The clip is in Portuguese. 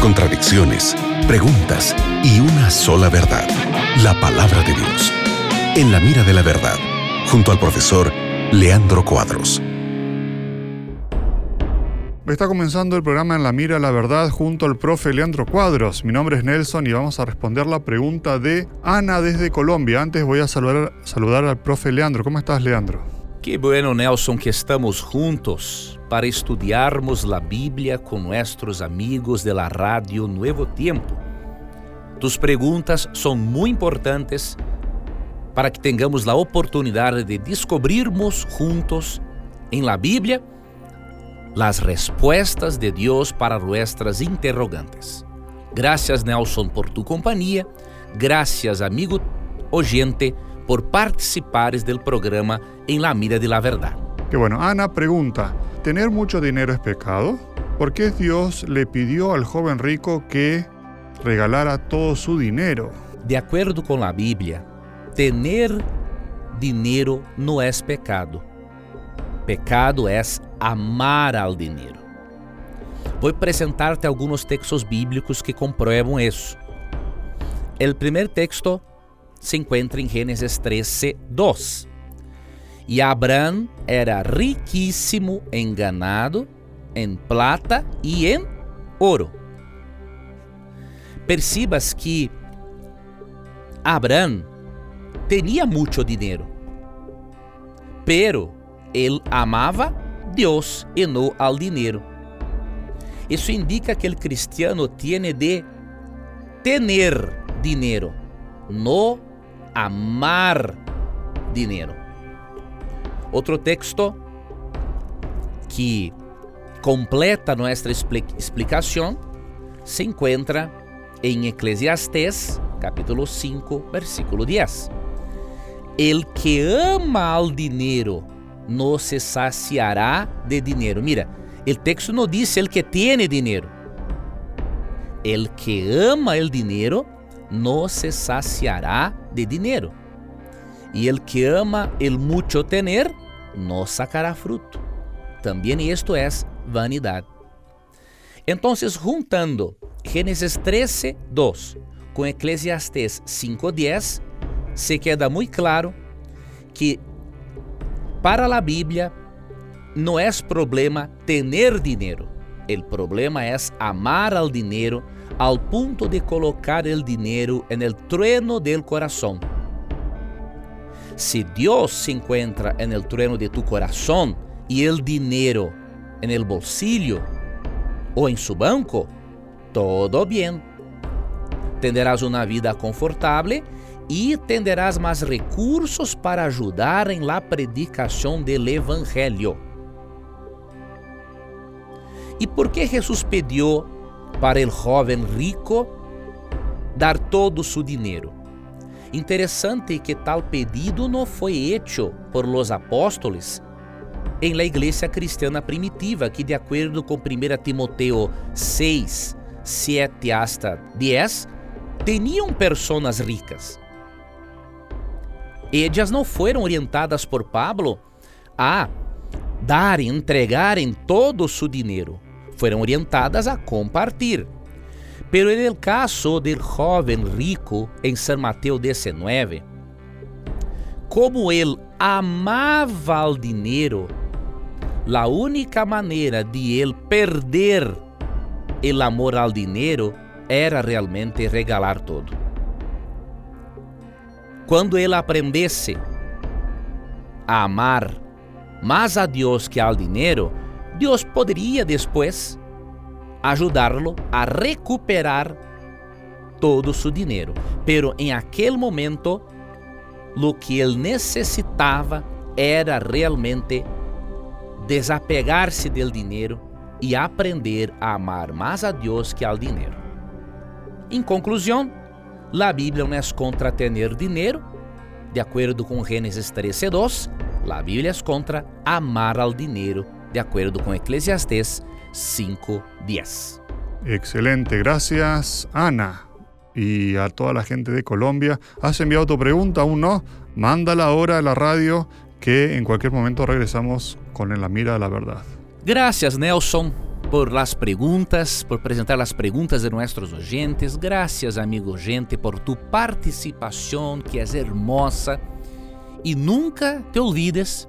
contradicciones, preguntas y una sola verdad, la palabra de Dios. En la mira de la verdad, junto al profesor Leandro Cuadros. Está comenzando el programa En la Mira de la Verdad junto al profe Leandro Cuadros. Mi nombre es Nelson y vamos a responder la pregunta de Ana desde Colombia. Antes voy a saludar, saludar al profe Leandro. ¿Cómo estás, Leandro? Que bueno, Nelson, que estamos juntos para estudiarmos a Bíblia com nossos amigos de la rádio Nuevo Tiempo. Tus perguntas são muito importantes para que tenhamos a oportunidade de descobrirmos juntos em la Bíblia las respostas de Deus para nuestras interrogantes. Gracias, Nelson, por tu companhia. Gracias, amigo oyente, por participares del programa En la Mira de la Verdad. Qué bueno. Ana pregunta, ¿tener mucho dinero es pecado? ¿Por qué Dios le pidió al joven rico que regalara todo su dinero? De acordo com a Bíblia, tener dinheiro não é pecado. Pecado é amar ao dinheiro. Vou apresentar-te alguns textos bíblicos que comprovam isso. O primeiro texto se encontra em Gênesis 13, 2. E Abraão era riquíssimo em ganado, em plata e em ouro. Percebas que Abraão tinha muito dinheiro, pero ele amava Deus e não ao dinheiro. Isso indica que o cristiano tiene de tener dinheiro, no amar dinheiro. Outro texto que completa nossa explicação se encontra em Eclesiastes, capítulo 5, versículo 10. El que ama al dinheiro no se saciará de dinheiro. Mira, o texto não diz el que tiene dinheiro. El que ama el dinheiro no se saciará de dinheiro. E el que ama el mucho tener no sacará fruto. Também isto é vanidade. Então, juntando Gênesis 13, 2 com Eclesiastes 5:10, se queda muito claro que para a Bíblia não é problema ter dinheiro. El problema es amar al dinero al punto de colocar el dinero en el trueno del corazón. Si Dios se encuentra en el trueno de tu corazón y el dinero en el bolsillo o en su banco, todo bien. Tendrás una vida confortable y tendrás más recursos para ayudar en la predicación del Evangelio. E por que Jesus pediu para o jovem rico dar todo su dinheiro? Interessante que tal pedido não foi hecho por los apóstolos em la igreja cristiana primitiva, que de acordo com 1 Timoteo 6, 7 hasta 10, tinham pessoas ricas. Ellas não foram orientadas por Pablo a darem, entregarem todo su dinheiro. Foram orientadas a compartir. Pero en el caso del joven rico em San Mateo 19, como ele amava o dinheiro, a única maneira de ele perder o amor ao dinheiro era realmente regalar todo. Quando ele aprendesse a amar mais a Deus que ao dinheiro, Deus poderia depois ajudá-lo a recuperar todo su dinheiro. Pero em aquele momento, o que ele necessitava era realmente desapegar-se do dinheiro e aprender a amar mais a Deus que ao dinheiro. Em conclusão, a Bíblia não é contra ter dinheiro, de acordo com Gênesis 13:2, a Bíblia é contra amar ao dinheiro, de acordo com Eclesiastes 5:10. Excelente, gracias Ana. Y a toda la gente de Colombia, ¿has enviado tu pregunta? Aún no, mándala ahora a la radio que en cualquier momento regresamos con En la Mira de la Verdad. Gracias Nelson. por las preguntas, por presentar las preguntas de nuestros oyentes. Gracias, amigo oyente, por tu participación, que es hermosa. Y nunca te olvides